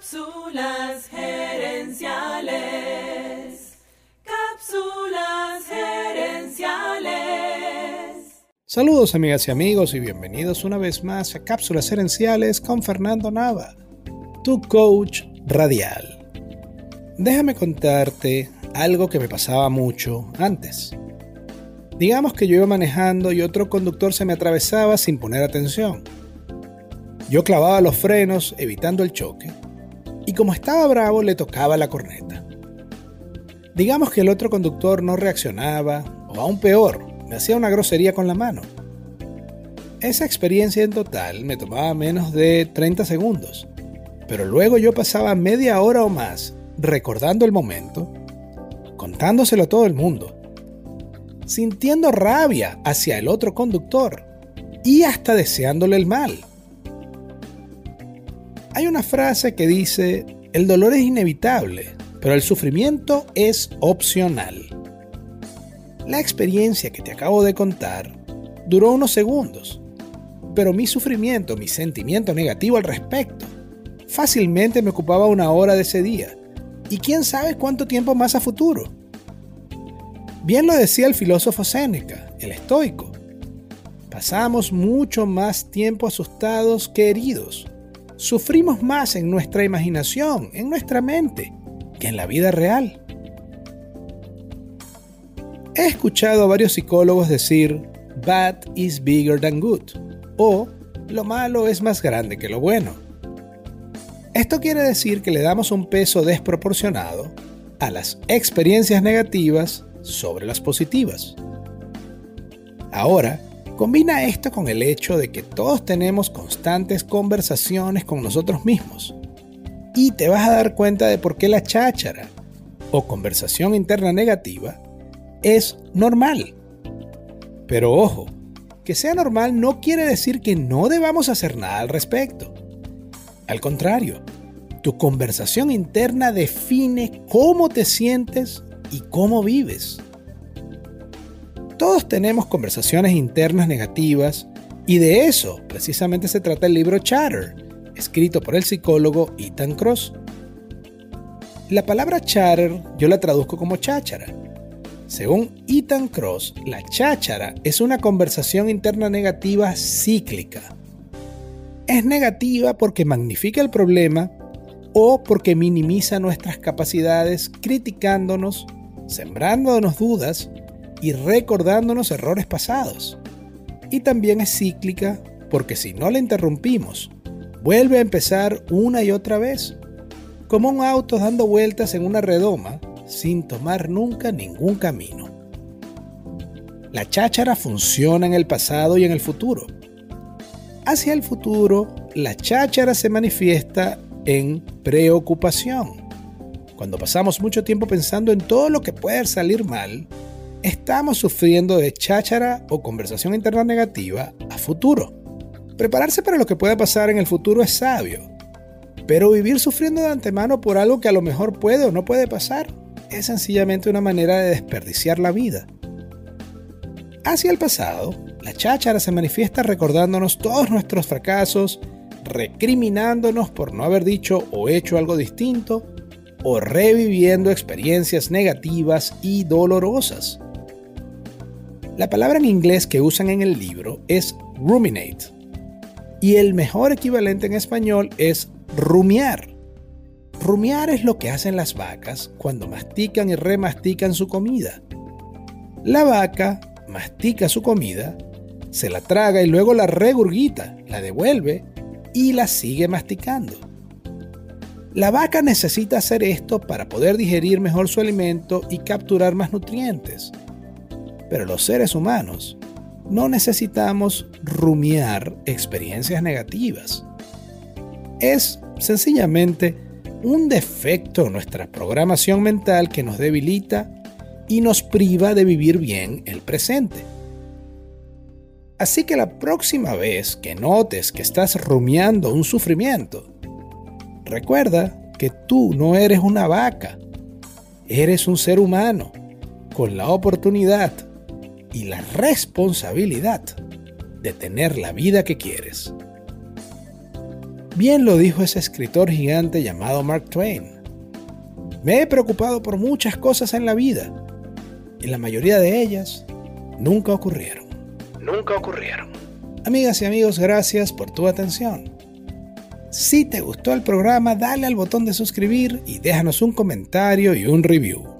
Cápsulas gerenciales. Cápsulas gerenciales. Saludos amigas y amigos y bienvenidos una vez más a Cápsulas gerenciales con Fernando Nava, tu coach radial. Déjame contarte algo que me pasaba mucho antes. Digamos que yo iba manejando y otro conductor se me atravesaba sin poner atención. Yo clavaba los frenos evitando el choque y como estaba bravo le tocaba la corneta. Digamos que el otro conductor no reaccionaba o aún peor, me hacía una grosería con la mano. Esa experiencia en total me tomaba menos de 30 segundos, pero luego yo pasaba media hora o más recordando el momento, contándoselo a todo el mundo, sintiendo rabia hacia el otro conductor y hasta deseándole el mal. Hay una frase que dice, el dolor es inevitable, pero el sufrimiento es opcional. La experiencia que te acabo de contar duró unos segundos, pero mi sufrimiento, mi sentimiento negativo al respecto, fácilmente me ocupaba una hora de ese día, y quién sabe cuánto tiempo más a futuro. Bien lo decía el filósofo Séneca, el estoico. Pasamos mucho más tiempo asustados que heridos. Sufrimos más en nuestra imaginación, en nuestra mente, que en la vida real. He escuchado a varios psicólogos decir, bad is bigger than good, o lo malo es más grande que lo bueno. Esto quiere decir que le damos un peso desproporcionado a las experiencias negativas sobre las positivas. Ahora, combina esto con el hecho de que todos tenemos constantes conversaciones con nosotros mismos. Y te vas a dar cuenta de por qué la cháchara o conversación interna negativa es normal. Pero ojo, que sea normal no quiere decir que no debamos hacer nada al respecto. Al contrario, tu conversación interna define cómo te sientes y cómo vives. Todos tenemos conversaciones internas negativas y de eso precisamente se trata el libro Chatter, escrito por el psicólogo Ethan Cross. La palabra chatter yo la traduzco como cháchara. Según Ethan Cross, la cháchara es una conversación interna negativa cíclica. Es negativa porque magnifica el problema o porque minimiza nuestras capacidades criticándonos sembrándonos dudas y recordándonos errores pasados. Y también es cíclica porque si no la interrumpimos, vuelve a empezar una y otra vez, como un auto dando vueltas en una redoma sin tomar nunca ningún camino. La cháchara funciona en el pasado y en el futuro. Hacia el futuro, la cháchara se manifiesta en preocupación cuando pasamos mucho tiempo pensando en todo lo que puede salir mal, estamos sufriendo de cháchara o conversación interna negativa a futuro. Prepararse para lo que pueda pasar en el futuro es sabio, pero vivir sufriendo de antemano por algo que a lo mejor puede o no puede pasar es sencillamente una manera de desperdiciar la vida. Hacia el pasado, la cháchara se manifiesta recordándonos todos nuestros fracasos, recriminándonos por no haber dicho o hecho algo distinto, o reviviendo experiencias negativas y dolorosas. La palabra en inglés que usan en el libro es ruminate y el mejor equivalente en español es rumiar. Rumiar es lo que hacen las vacas cuando mastican y remastican su comida. La vaca mastica su comida, se la traga y luego la regurgita, la devuelve y la sigue masticando. La vaca necesita hacer esto para poder digerir mejor su alimento y capturar más nutrientes. Pero los seres humanos no necesitamos rumiar experiencias negativas. Es sencillamente un defecto en nuestra programación mental que nos debilita y nos priva de vivir bien el presente. Así que la próxima vez que notes que estás rumiando un sufrimiento, Recuerda que tú no eres una vaca, eres un ser humano con la oportunidad y la responsabilidad de tener la vida que quieres. Bien lo dijo ese escritor gigante llamado Mark Twain. Me he preocupado por muchas cosas en la vida y la mayoría de ellas nunca ocurrieron. Nunca ocurrieron. Amigas y amigos, gracias por tu atención. Si te gustó el programa, dale al botón de suscribir y déjanos un comentario y un review.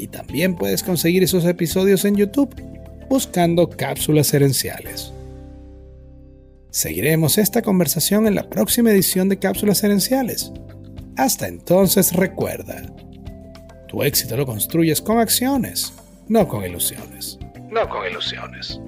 y también puedes conseguir esos episodios en YouTube buscando cápsulas herenciales. Seguiremos esta conversación en la próxima edición de Cápsulas Herenciales. Hasta entonces recuerda, tu éxito lo construyes con acciones, no con ilusiones. No con ilusiones.